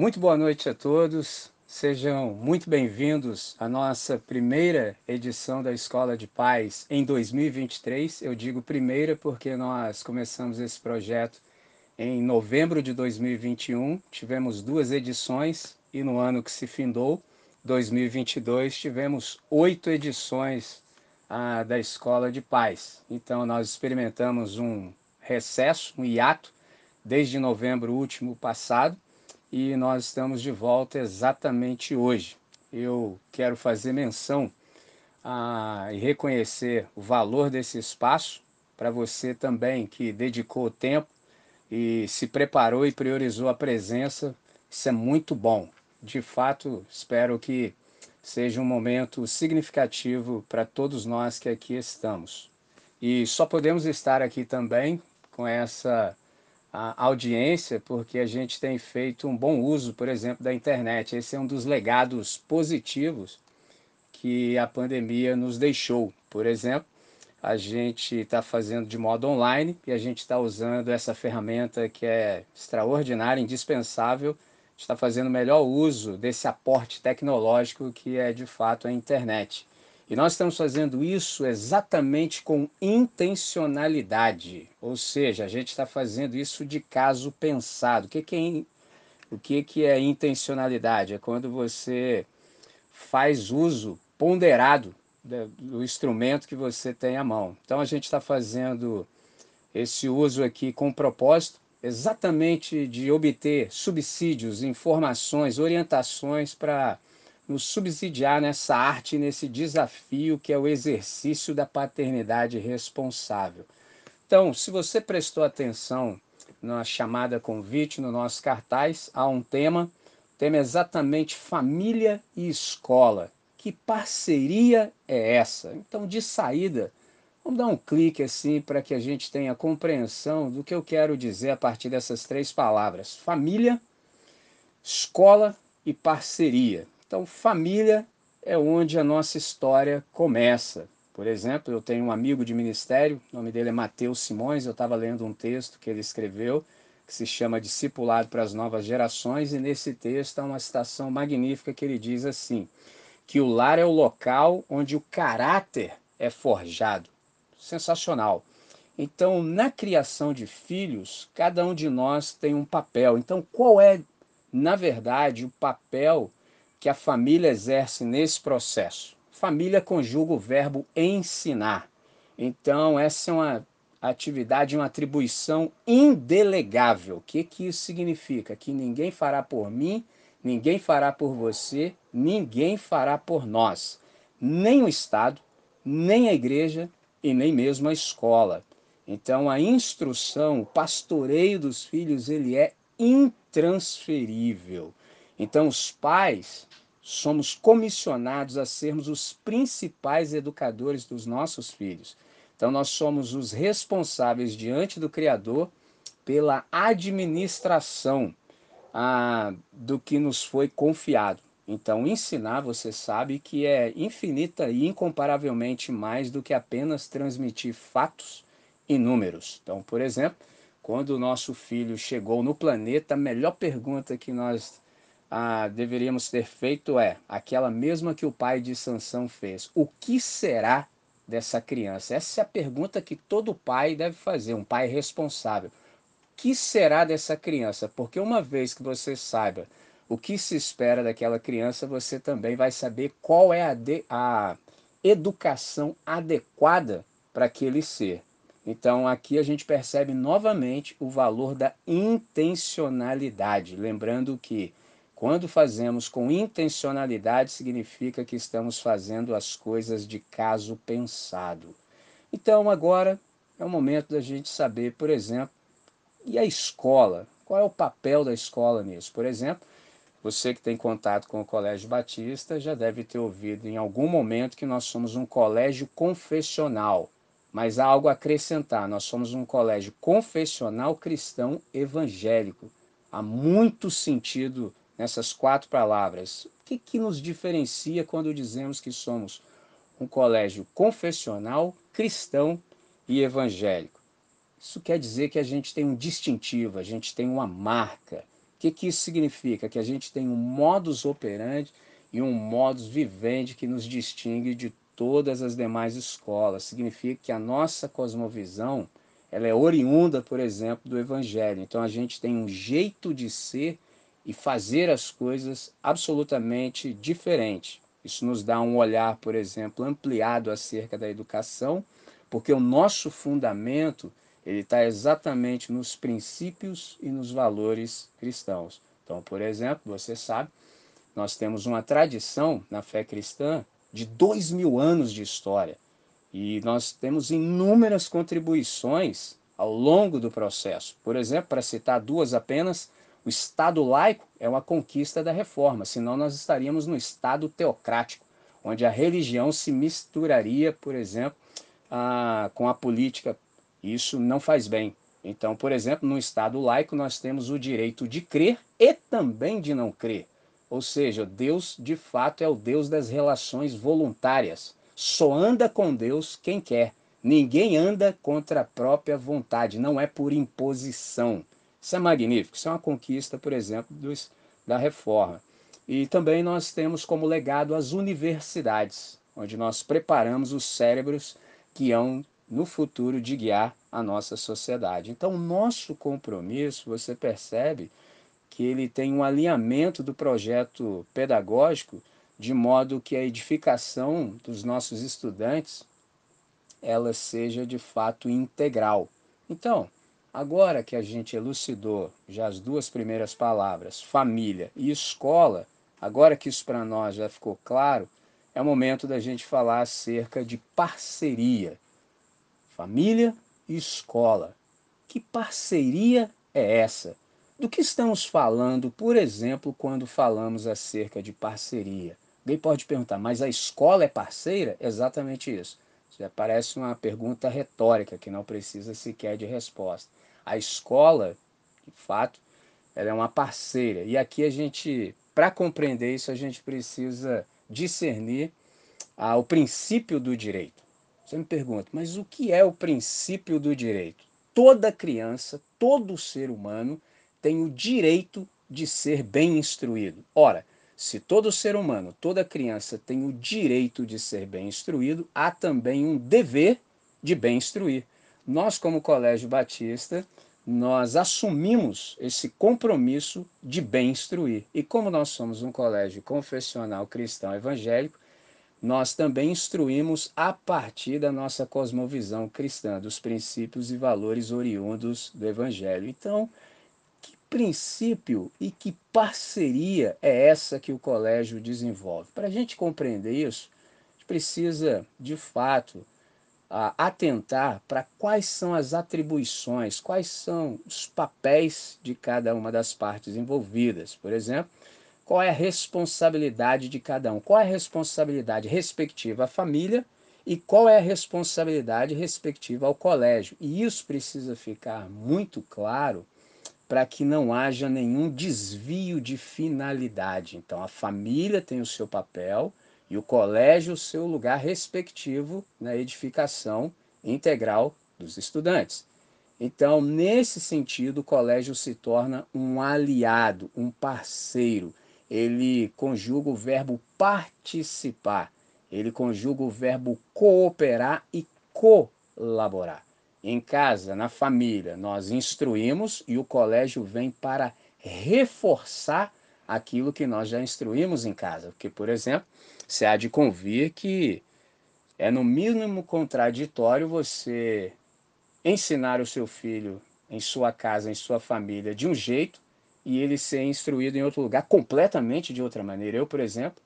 Muito boa noite a todos. Sejam muito bem-vindos à nossa primeira edição da Escola de Paz em 2023. Eu digo primeira porque nós começamos esse projeto em novembro de 2021. Tivemos duas edições e no ano que se findou, 2022, tivemos oito edições ah, da Escola de Paz. Então, nós experimentamos um recesso, um hiato, desde novembro último passado e nós estamos de volta exatamente hoje. Eu quero fazer menção ah, e reconhecer o valor desse espaço para você também que dedicou tempo e se preparou e priorizou a presença. Isso é muito bom. De fato, espero que seja um momento significativo para todos nós que aqui estamos. E só podemos estar aqui também com essa audiência porque a gente tem feito um bom uso, por exemplo, da internet. Esse é um dos legados positivos que a pandemia nos deixou. Por exemplo, a gente está fazendo de modo online e a gente está usando essa ferramenta que é extraordinária, indispensável está fazendo melhor uso desse aporte tecnológico que é de fato a internet. E nós estamos fazendo isso exatamente com intencionalidade, ou seja, a gente está fazendo isso de caso pensado. O que, que, é, o que, que é intencionalidade? É quando você faz uso ponderado do instrumento que você tem à mão. Então a gente está fazendo esse uso aqui com propósito, exatamente de obter subsídios, informações, orientações para nos subsidiar nessa arte, nesse desafio que é o exercício da paternidade responsável. Então, se você prestou atenção na chamada convite, no nosso cartaz, há um tema, o tema é exatamente família e escola. Que parceria é essa? Então, de saída, Vamos dar um clique assim para que a gente tenha compreensão do que eu quero dizer a partir dessas três palavras: família, escola e parceria. Então, família é onde a nossa história começa. Por exemplo, eu tenho um amigo de ministério, o nome dele é Mateus Simões, eu estava lendo um texto que ele escreveu, que se chama Discipulado para as Novas Gerações, e nesse texto há uma citação magnífica que ele diz assim: que o lar é o local onde o caráter é forjado sensacional. Então, na criação de filhos, cada um de nós tem um papel. Então, qual é, na verdade, o papel que a família exerce nesse processo? Família conjuga o verbo ensinar. Então, essa é uma atividade, uma atribuição indelegável. O que, que isso significa? Que ninguém fará por mim, ninguém fará por você, ninguém fará por nós. Nem o Estado, nem a igreja, e nem mesmo a escola. Então a instrução, o pastoreio dos filhos, ele é intransferível. Então os pais somos comissionados a sermos os principais educadores dos nossos filhos. Então nós somos os responsáveis diante do Criador pela administração ah, do que nos foi confiado. Então, ensinar, você sabe que é infinita e incomparavelmente mais do que apenas transmitir fatos e números. Então, por exemplo, quando o nosso filho chegou no planeta, a melhor pergunta que nós ah, deveríamos ter feito é aquela mesma que o pai de Sansão fez: O que será dessa criança? Essa é a pergunta que todo pai deve fazer, um pai responsável. O que será dessa criança? Porque uma vez que você saiba o que se espera daquela criança, você também vai saber qual é a, de, a educação adequada para aquele ser. Então aqui a gente percebe novamente o valor da intencionalidade, lembrando que quando fazemos com intencionalidade significa que estamos fazendo as coisas de caso pensado. Então agora é o momento da gente saber, por exemplo, e a escola? Qual é o papel da escola nisso? Por exemplo, você que tem contato com o Colégio Batista já deve ter ouvido em algum momento que nós somos um colégio confessional. Mas há algo a acrescentar: nós somos um colégio confessional cristão evangélico. Há muito sentido nessas quatro palavras. O que, que nos diferencia quando dizemos que somos um colégio confessional, cristão e evangélico? Isso quer dizer que a gente tem um distintivo, a gente tem uma marca. que, que isso significa? Que a gente tem um modus operandi e um modus vivendi que nos distingue de todas as demais escolas. Significa que a nossa cosmovisão ela é oriunda, por exemplo, do Evangelho. Então a gente tem um jeito de ser e fazer as coisas absolutamente diferente. Isso nos dá um olhar, por exemplo, ampliado acerca da educação, porque o nosso fundamento ele está exatamente nos princípios e nos valores cristãos. Então, por exemplo, você sabe, nós temos uma tradição na fé cristã de dois mil anos de história. E nós temos inúmeras contribuições ao longo do processo. Por exemplo, para citar duas apenas, o Estado laico é uma conquista da reforma, senão nós estaríamos no Estado teocrático, onde a religião se misturaria, por exemplo, a, com a política. Isso não faz bem. Então, por exemplo, no Estado laico nós temos o direito de crer e também de não crer. Ou seja, Deus de fato é o Deus das relações voluntárias. Só anda com Deus quem quer. Ninguém anda contra a própria vontade, não é por imposição. Isso é magnífico, isso é uma conquista, por exemplo, dos, da reforma. E também nós temos como legado as universidades, onde nós preparamos os cérebros que hão no futuro de guiar a nossa sociedade. Então, o nosso compromisso, você percebe que ele tem um alinhamento do projeto pedagógico de modo que a edificação dos nossos estudantes ela seja de fato integral. Então, agora que a gente elucidou já as duas primeiras palavras, família e escola, agora que isso para nós já ficou claro, é o momento da gente falar acerca de parceria. Família e escola. Que parceria é essa? Do que estamos falando, por exemplo, quando falamos acerca de parceria? Alguém pode perguntar, mas a escola é parceira? Exatamente isso. Isso parece uma pergunta retórica que não precisa sequer de resposta. A escola, de fato, ela é uma parceira. E aqui a gente, para compreender isso, a gente precisa discernir ah, o princípio do direito. Você me pergunta, mas o que é o princípio do direito? Toda criança, todo ser humano tem o direito de ser bem instruído. Ora, se todo ser humano, toda criança tem o direito de ser bem instruído, há também um dever de bem instruir. Nós, como Colégio Batista, nós assumimos esse compromisso de bem instruir. E como nós somos um colégio confessional cristão evangélico, nós também instruímos a partir da nossa cosmovisão cristã, dos princípios e valores oriundos do evangelho. Então, princípio e que parceria é essa que o colégio desenvolve? Para a gente compreender isso, a gente precisa, de fato, atentar para quais são as atribuições, quais são os papéis de cada uma das partes envolvidas. Por exemplo, qual é a responsabilidade de cada um, qual é a responsabilidade respectiva à família e qual é a responsabilidade respectiva ao colégio. E isso precisa ficar muito claro para que não haja nenhum desvio de finalidade. Então, a família tem o seu papel e o colégio seu lugar respectivo na edificação integral dos estudantes. Então, nesse sentido, o colégio se torna um aliado, um parceiro. Ele conjuga o verbo participar, ele conjuga o verbo cooperar e colaborar. Em casa, na família, nós instruímos e o colégio vem para reforçar aquilo que nós já instruímos em casa. Porque, por exemplo, você há de convir que é no mínimo contraditório você ensinar o seu filho em sua casa, em sua família, de um jeito e ele ser instruído em outro lugar completamente de outra maneira. Eu, por exemplo,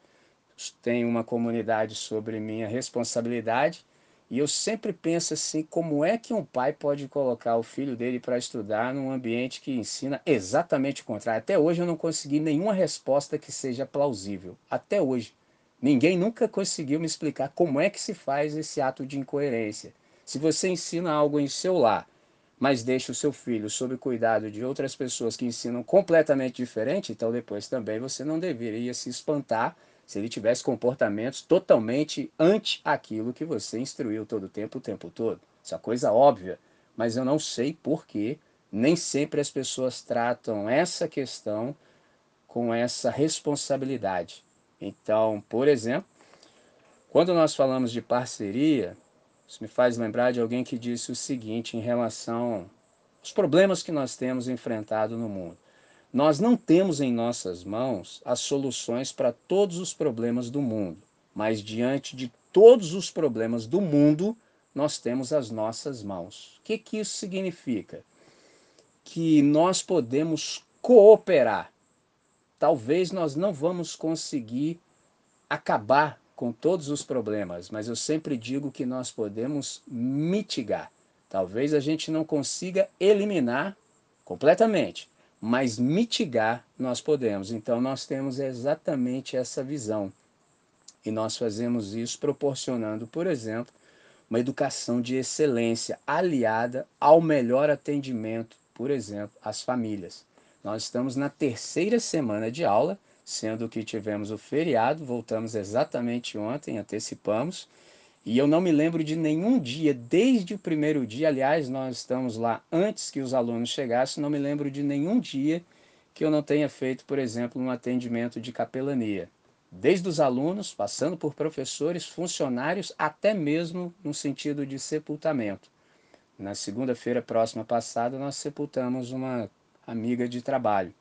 tenho uma comunidade sobre minha responsabilidade e eu sempre penso assim, como é que um pai pode colocar o filho dele para estudar num ambiente que ensina exatamente o contrário? Até hoje eu não consegui nenhuma resposta que seja plausível. Até hoje. Ninguém nunca conseguiu me explicar como é que se faz esse ato de incoerência. Se você ensina algo em seu lar, mas deixa o seu filho sob cuidado de outras pessoas que ensinam completamente diferente, então depois também você não deveria se espantar se ele tivesse comportamentos totalmente ante aquilo que você instruiu todo o tempo, o tempo todo. Isso é coisa óbvia, mas eu não sei por que nem sempre as pessoas tratam essa questão com essa responsabilidade. Então, por exemplo, quando nós falamos de parceria, isso me faz lembrar de alguém que disse o seguinte em relação aos problemas que nós temos enfrentado no mundo. Nós não temos em nossas mãos as soluções para todos os problemas do mundo, mas diante de todos os problemas do mundo, nós temos as nossas mãos. O que, que isso significa? Que nós podemos cooperar. Talvez nós não vamos conseguir acabar com todos os problemas, mas eu sempre digo que nós podemos mitigar. Talvez a gente não consiga eliminar completamente, mas mitigar nós podemos. Então nós temos exatamente essa visão. E nós fazemos isso proporcionando, por exemplo, uma educação de excelência aliada ao melhor atendimento, por exemplo, às famílias. Nós estamos na terceira semana de aula, sendo que tivemos o feriado, voltamos exatamente ontem, antecipamos, e eu não me lembro de nenhum dia, desde o primeiro dia, aliás, nós estamos lá antes que os alunos chegassem, não me lembro de nenhum dia que eu não tenha feito, por exemplo, um atendimento de capelania. Desde os alunos, passando por professores, funcionários, até mesmo no sentido de sepultamento. Na segunda-feira próxima passada, nós sepultamos uma amiga de trabalho.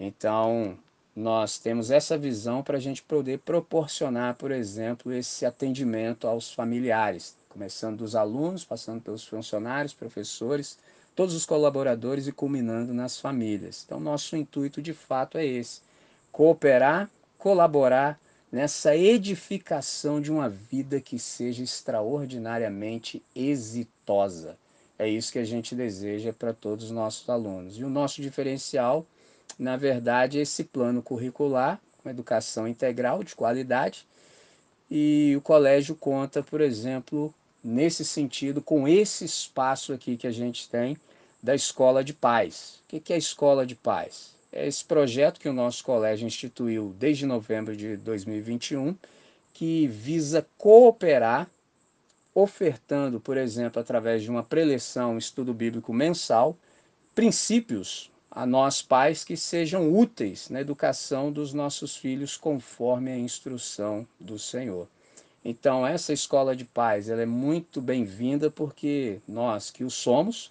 Então, nós temos essa visão para a gente poder proporcionar, por exemplo, esse atendimento aos familiares, começando dos alunos, passando pelos funcionários, professores, todos os colaboradores e culminando nas famílias. Então, nosso intuito de fato é esse: cooperar, colaborar nessa edificação de uma vida que seja extraordinariamente exitosa. É isso que a gente deseja para todos os nossos alunos. E o nosso diferencial na verdade, esse plano curricular, com educação integral de qualidade, e o colégio conta, por exemplo, nesse sentido, com esse espaço aqui que a gente tem da Escola de Paz. O que é a Escola de Paz? É esse projeto que o nosso colégio instituiu desde novembro de 2021, que visa cooperar, ofertando, por exemplo, através de uma preleção, um estudo bíblico mensal, princípios a nós pais que sejam úteis na educação dos nossos filhos conforme a instrução do Senhor. Então, essa escola de pais ela é muito bem-vinda porque nós que o somos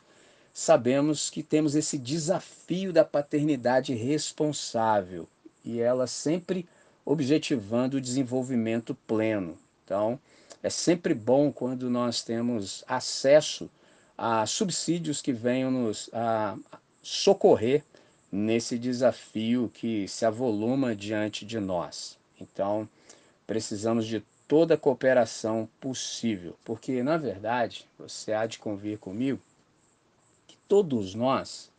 sabemos que temos esse desafio da paternidade responsável e ela sempre objetivando o desenvolvimento pleno. Então, é sempre bom quando nós temos acesso a subsídios que venham nos a, socorrer nesse desafio que se avoluma diante de nós. Então, precisamos de toda a cooperação possível, porque, na verdade, você há de convir comigo que todos nós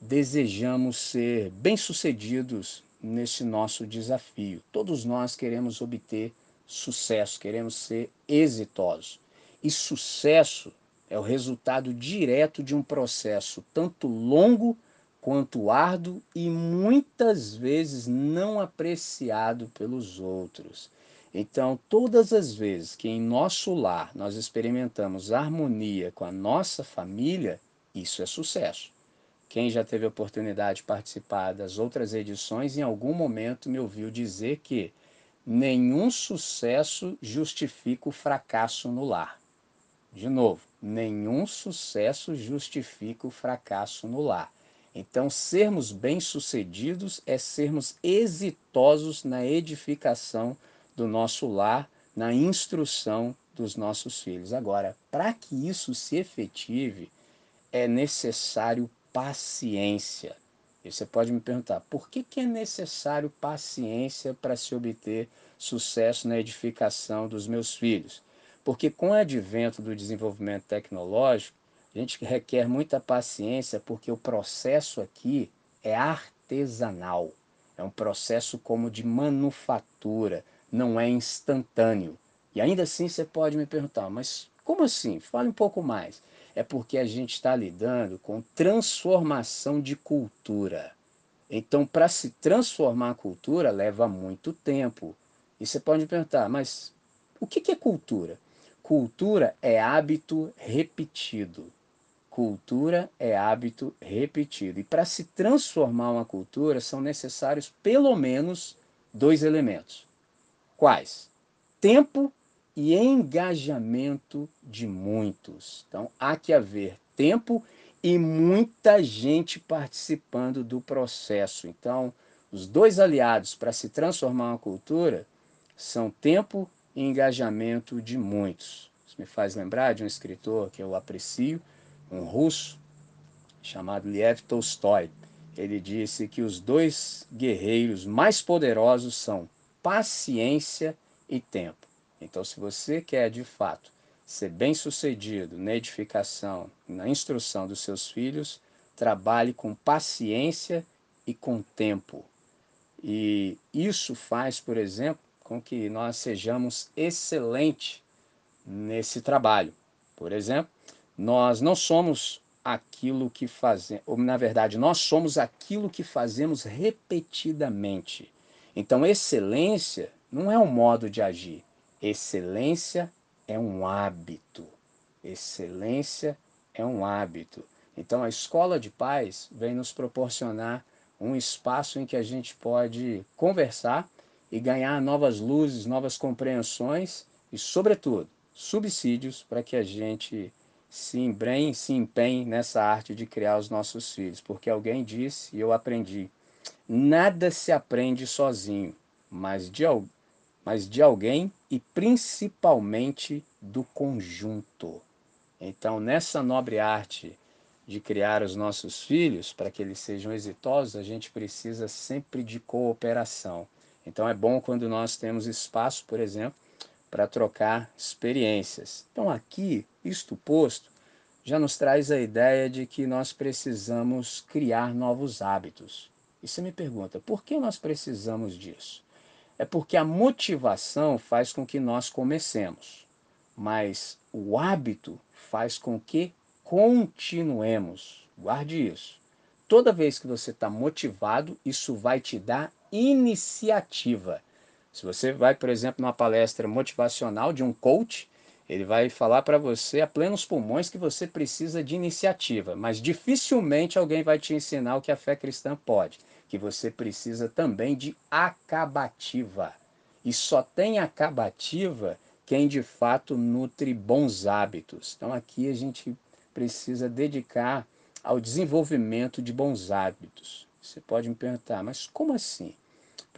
desejamos ser bem-sucedidos nesse nosso desafio. Todos nós queremos obter sucesso, queremos ser exitosos. E sucesso é o resultado direto de um processo tanto longo quanto árduo e muitas vezes não apreciado pelos outros. Então, todas as vezes que em nosso lar nós experimentamos harmonia com a nossa família, isso é sucesso. Quem já teve a oportunidade de participar das outras edições, em algum momento me ouviu dizer que nenhum sucesso justifica o fracasso no lar. De novo, nenhum sucesso justifica o fracasso no lar. Então, sermos bem-sucedidos é sermos exitosos na edificação do nosso lar, na instrução dos nossos filhos. Agora, para que isso se efetive, é necessário paciência. E você pode me perguntar, por que, que é necessário paciência para se obter sucesso na edificação dos meus filhos? Porque com o advento do desenvolvimento tecnológico, a gente requer muita paciência porque o processo aqui é artesanal. É um processo como de manufatura, não é instantâneo. E ainda assim você pode me perguntar, mas como assim? Fale um pouco mais. É porque a gente está lidando com transformação de cultura. Então, para se transformar a cultura, leva muito tempo. E você pode me perguntar, mas o que é cultura? Cultura é hábito repetido. Cultura é hábito repetido. E para se transformar uma cultura, são necessários pelo menos dois elementos. Quais? Tempo e engajamento de muitos. Então, há que haver tempo e muita gente participando do processo. Então, os dois aliados para se transformar uma cultura são tempo engajamento de muitos. Isso me faz lembrar de um escritor que eu aprecio, um russo chamado Lev Tolstói. Ele disse que os dois guerreiros mais poderosos são paciência e tempo. Então, se você quer de fato ser bem-sucedido na edificação, na instrução dos seus filhos, trabalhe com paciência e com tempo. E isso faz, por exemplo, com que nós sejamos excelentes nesse trabalho. Por exemplo, nós não somos aquilo que fazemos, ou na verdade, nós somos aquilo que fazemos repetidamente. Então, excelência não é um modo de agir. Excelência é um hábito. Excelência é um hábito. Então, a escola de paz vem nos proporcionar um espaço em que a gente pode conversar e ganhar novas luzes, novas compreensões e, sobretudo, subsídios para que a gente se embrenhe, se empenhe nessa arte de criar os nossos filhos, porque alguém disse e eu aprendi: nada se aprende sozinho, mas de, mas de alguém e principalmente do conjunto. Então, nessa nobre arte de criar os nossos filhos, para que eles sejam exitosos, a gente precisa sempre de cooperação. Então, é bom quando nós temos espaço, por exemplo, para trocar experiências. Então, aqui, isto posto, já nos traz a ideia de que nós precisamos criar novos hábitos. E você me pergunta, por que nós precisamos disso? É porque a motivação faz com que nós comecemos, mas o hábito faz com que continuemos. Guarde isso. Toda vez que você está motivado, isso vai te dar iniciativa. Se você vai, por exemplo, numa palestra motivacional de um coach, ele vai falar para você a plenos pulmões que você precisa de iniciativa, mas dificilmente alguém vai te ensinar o que a fé cristã pode, que você precisa também de acabativa. E só tem acabativa quem de fato nutre bons hábitos. Então aqui a gente precisa dedicar ao desenvolvimento de bons hábitos. Você pode me perguntar, mas como assim?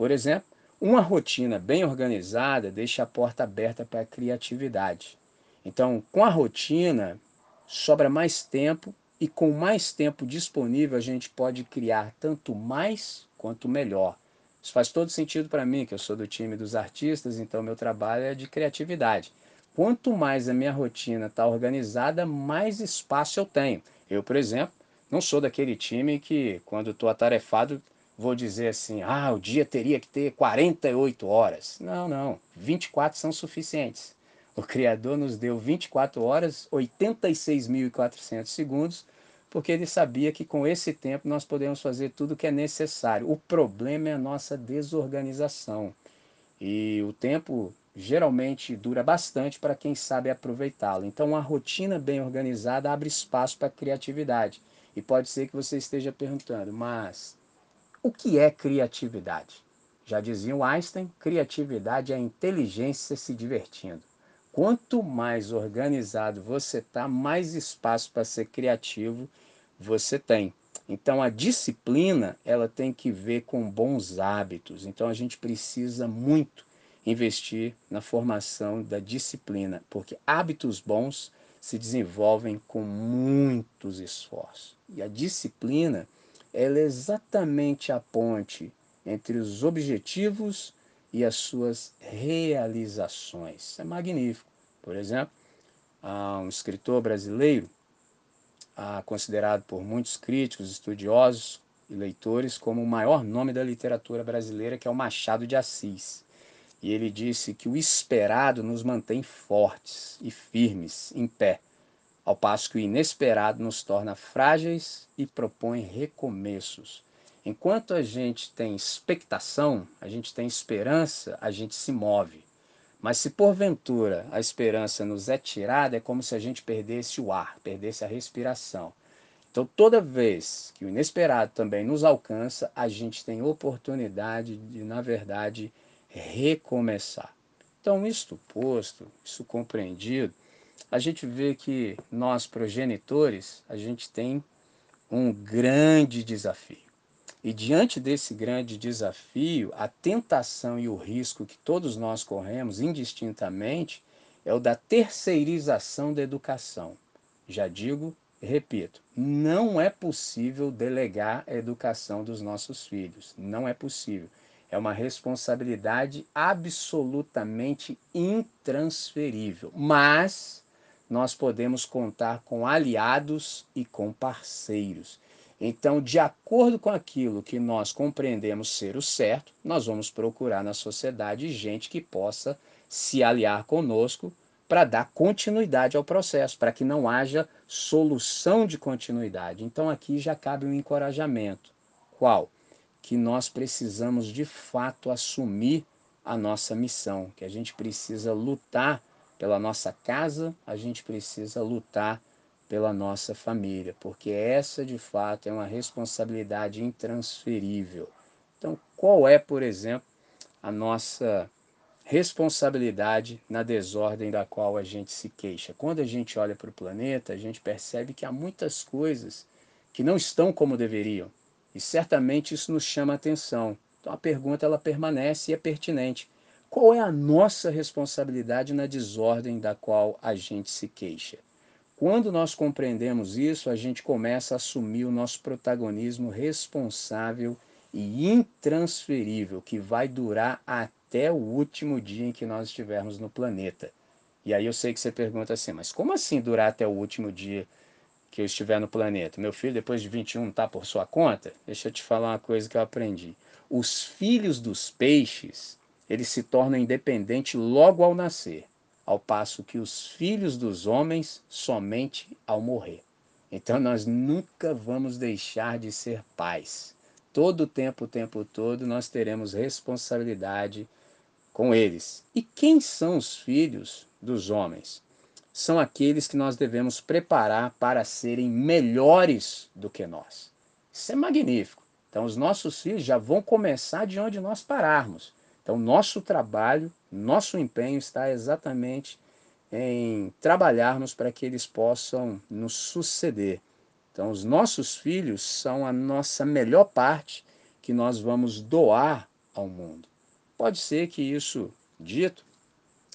Por exemplo, uma rotina bem organizada deixa a porta aberta para a criatividade. Então, com a rotina, sobra mais tempo e com mais tempo disponível a gente pode criar tanto mais quanto melhor. Isso faz todo sentido para mim, que eu sou do time dos artistas, então meu trabalho é de criatividade. Quanto mais a minha rotina está organizada, mais espaço eu tenho. Eu, por exemplo, não sou daquele time que, quando estou atarefado, vou dizer assim, ah, o dia teria que ter 48 horas. Não, não, 24 são suficientes. O Criador nos deu 24 horas, 86.400 segundos, porque ele sabia que com esse tempo nós podemos fazer tudo o que é necessário. O problema é a nossa desorganização. E o tempo geralmente dura bastante para quem sabe aproveitá-lo. Então, uma rotina bem organizada abre espaço para criatividade. E pode ser que você esteja perguntando, mas o que é criatividade? Já dizia o Einstein, criatividade é a inteligência se divertindo. Quanto mais organizado você está, mais espaço para ser criativo você tem. Então a disciplina, ela tem que ver com bons hábitos. Então a gente precisa muito investir na formação da disciplina, porque hábitos bons se desenvolvem com muitos esforços. E a disciplina ela é exatamente a ponte entre os objetivos e as suas realizações. É magnífico. Por exemplo, há um escritor brasileiro, considerado por muitos críticos, estudiosos e leitores como o maior nome da literatura brasileira, que é o Machado de Assis. E ele disse que o esperado nos mantém fortes e firmes, em pé ao passo que o inesperado nos torna frágeis e propõe recomeços. Enquanto a gente tem expectação, a gente tem esperança, a gente se move. Mas se porventura a esperança nos é tirada, é como se a gente perdesse o ar, perdesse a respiração. Então, toda vez que o inesperado também nos alcança, a gente tem oportunidade de, na verdade, recomeçar. Então, isto posto, isso compreendido, a gente vê que nós, progenitores, a gente tem um grande desafio. E diante desse grande desafio, a tentação e o risco que todos nós corremos indistintamente é o da terceirização da educação. Já digo Repito, não é possível delegar a educação dos nossos filhos. Não é possível. É uma responsabilidade absolutamente intransferível. Mas nós podemos contar com aliados e com parceiros. Então, de acordo com aquilo que nós compreendemos ser o certo, nós vamos procurar na sociedade gente que possa se aliar conosco para dar continuidade ao processo, para que não haja solução de continuidade. Então aqui já cabe um encorajamento. Qual? Que nós precisamos de fato assumir a nossa missão, que a gente precisa lutar pela nossa casa, a gente precisa lutar pela nossa família, porque essa de fato é uma responsabilidade intransferível. Então, qual é, por exemplo, a nossa responsabilidade na desordem da qual a gente se queixa. Quando a gente olha para o planeta, a gente percebe que há muitas coisas que não estão como deveriam. E certamente isso nos chama atenção. Então a pergunta ela permanece e é pertinente. Qual é a nossa responsabilidade na desordem da qual a gente se queixa? Quando nós compreendemos isso, a gente começa a assumir o nosso protagonismo responsável e intransferível, que vai durar até o último dia em que nós estivermos no planeta. E aí eu sei que você pergunta assim, mas como assim durar até o último dia que eu estiver no planeta? Meu filho, depois de 21, está por sua conta? Deixa eu te falar uma coisa que eu aprendi. Os filhos dos peixes, eles se tornam independentes logo ao nascer, ao passo que os filhos dos homens somente ao morrer. Então nós nunca vamos deixar de ser pais. Todo o tempo, o tempo todo, nós teremos responsabilidade com eles. E quem são os filhos dos homens? São aqueles que nós devemos preparar para serem melhores do que nós. Isso é magnífico. Então, os nossos filhos já vão começar de onde nós pararmos. Então, nosso trabalho, nosso empenho está exatamente em trabalharmos para que eles possam nos suceder. Então, os nossos filhos são a nossa melhor parte que nós vamos doar ao mundo. Pode ser que isso dito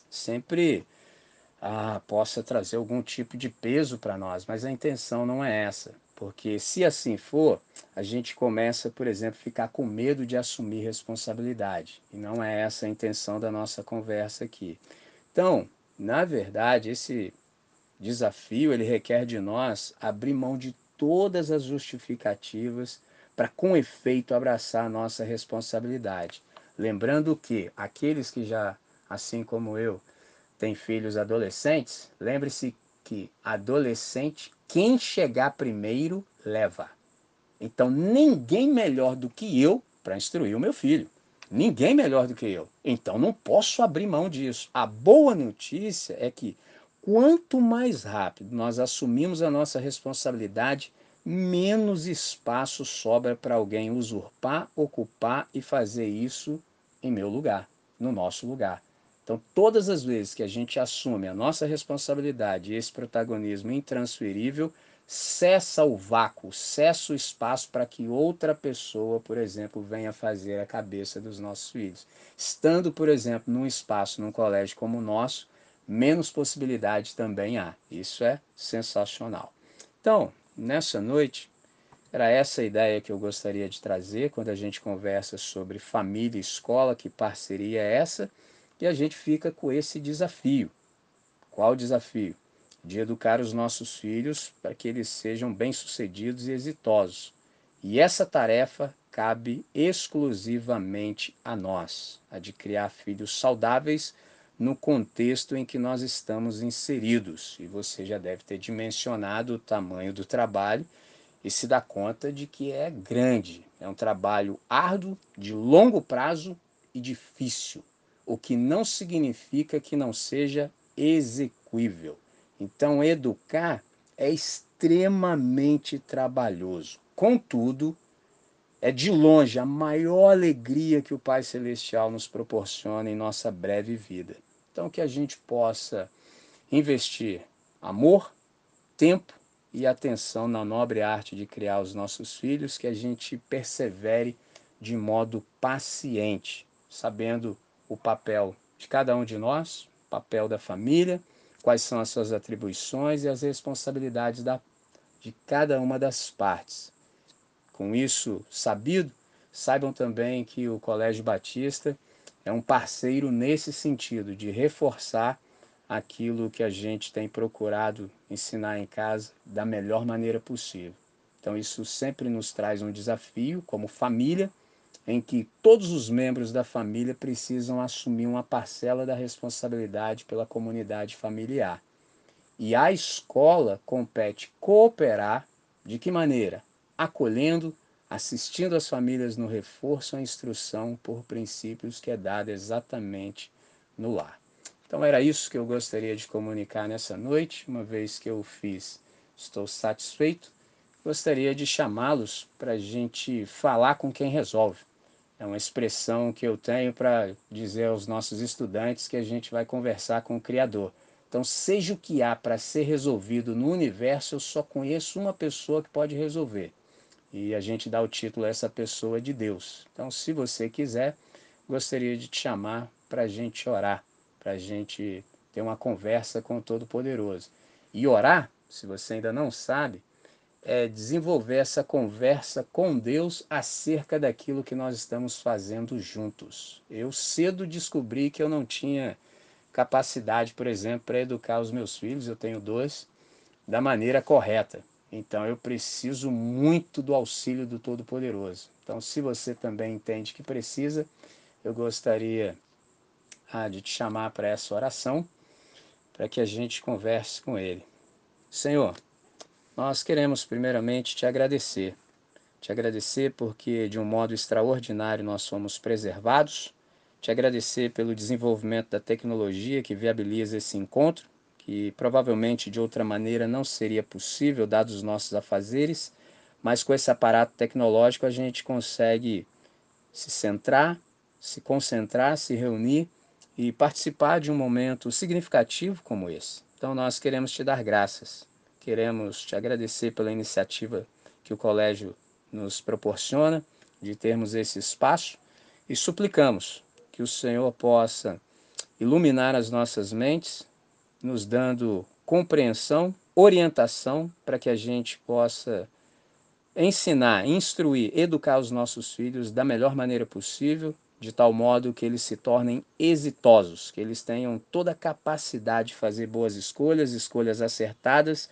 sempre ah, possa trazer algum tipo de peso para nós, mas a intenção não é essa. Porque se assim for, a gente começa, por exemplo, a ficar com medo de assumir responsabilidade. E não é essa a intenção da nossa conversa aqui. Então, na verdade, esse desafio ele requer de nós abrir mão de todas as justificativas para com efeito abraçar a nossa responsabilidade. Lembrando que aqueles que já, assim como eu, têm filhos adolescentes, lembre-se que adolescente, quem chegar primeiro, leva. Então, ninguém melhor do que eu para instruir o meu filho. Ninguém melhor do que eu. Então, não posso abrir mão disso. A boa notícia é que quanto mais rápido nós assumimos a nossa responsabilidade, menos espaço sobra para alguém usurpar, ocupar e fazer isso em meu lugar, no nosso lugar. Então, todas as vezes que a gente assume a nossa responsabilidade e esse protagonismo intransferível, cessa o vácuo, cessa o espaço para que outra pessoa, por exemplo, venha fazer a cabeça dos nossos filhos. Estando, por exemplo, num espaço, num colégio como o nosso, menos possibilidade também há. Isso é sensacional. Então, nessa noite, era essa a ideia que eu gostaria de trazer quando a gente conversa sobre família e escola, que parceria é essa? E a gente fica com esse desafio. Qual desafio? De educar os nossos filhos para que eles sejam bem-sucedidos e exitosos. E essa tarefa cabe exclusivamente a nós, a de criar filhos saudáveis no contexto em que nós estamos inseridos. E você já deve ter dimensionado o tamanho do trabalho e se dá conta de que é grande, é um trabalho árduo, de longo prazo e difícil. O que não significa que não seja execuível. Então, educar é extremamente trabalhoso. Contudo, é de longe a maior alegria que o Pai Celestial nos proporciona em nossa breve vida. Então, que a gente possa investir amor, tempo e atenção na nobre arte de criar os nossos filhos, que a gente persevere de modo paciente, sabendo o papel de cada um de nós, papel da família, quais são as suas atribuições e as responsabilidades da, de cada uma das partes. Com isso sabido, saibam também que o Colégio Batista é um parceiro nesse sentido, de reforçar aquilo que a gente tem procurado ensinar em casa da melhor maneira possível. Então, isso sempre nos traz um desafio como família, em que todos os membros da família precisam assumir uma parcela da responsabilidade pela comunidade familiar. E a escola compete cooperar de que maneira? Acolhendo, assistindo as famílias no reforço à instrução por princípios que é dada exatamente no lar. Então era isso que eu gostaria de comunicar nessa noite, uma vez que eu fiz, estou satisfeito. Gostaria de chamá-los para a gente falar com quem resolve. É uma expressão que eu tenho para dizer aos nossos estudantes que a gente vai conversar com o Criador. Então, seja o que há para ser resolvido no universo, eu só conheço uma pessoa que pode resolver. E a gente dá o título a essa pessoa de Deus. Então, se você quiser, gostaria de te chamar para a gente orar para a gente ter uma conversa com o Todo-Poderoso. E orar, se você ainda não sabe, é desenvolver essa conversa com Deus acerca daquilo que nós estamos fazendo juntos. Eu cedo descobri que eu não tinha capacidade, por exemplo, para educar os meus filhos, eu tenho dois, da maneira correta. Então eu preciso muito do auxílio do Todo-Poderoso. Então, se você também entende que precisa, eu gostaria ah, de te chamar para essa oração, para que a gente converse com Ele. Senhor, nós queremos primeiramente te agradecer. Te agradecer porque, de um modo extraordinário, nós somos preservados. Te agradecer pelo desenvolvimento da tecnologia que viabiliza esse encontro, que provavelmente de outra maneira não seria possível, dados os nossos afazeres, mas com esse aparato tecnológico a gente consegue se centrar, se concentrar, se reunir e participar de um momento significativo como esse. Então nós queremos te dar graças, queremos te agradecer pela iniciativa que o colégio nos proporciona de termos esse espaço e suplicamos que o Senhor possa iluminar as nossas mentes, nos dando compreensão, orientação para que a gente possa ensinar, instruir, educar os nossos filhos da melhor maneira possível de tal modo que eles se tornem exitosos, que eles tenham toda a capacidade de fazer boas escolhas, escolhas acertadas,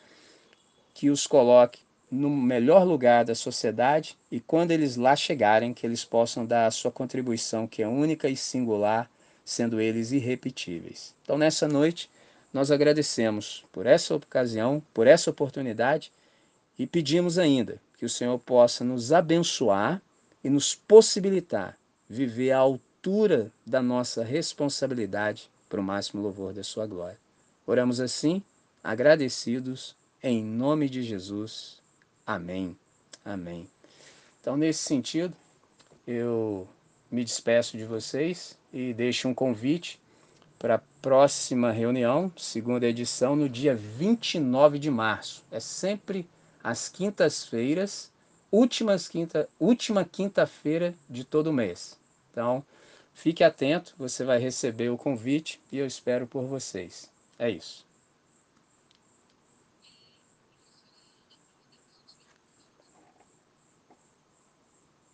que os coloque no melhor lugar da sociedade e quando eles lá chegarem, que eles possam dar a sua contribuição, que é única e singular, sendo eles irrepetíveis. Então, nessa noite, nós agradecemos por essa ocasião, por essa oportunidade e pedimos ainda que o Senhor possa nos abençoar e nos possibilitar viver à altura da nossa responsabilidade para o máximo louvor da sua glória. Oramos assim, agradecidos, em nome de Jesus. Amém. Amém. Então, nesse sentido, eu me despeço de vocês e deixo um convite para a próxima reunião, segunda edição, no dia 29 de março. É sempre às quintas-feiras, quinta, última quinta-feira de todo mês. Então, fique atento, você vai receber o convite e eu espero por vocês. É isso.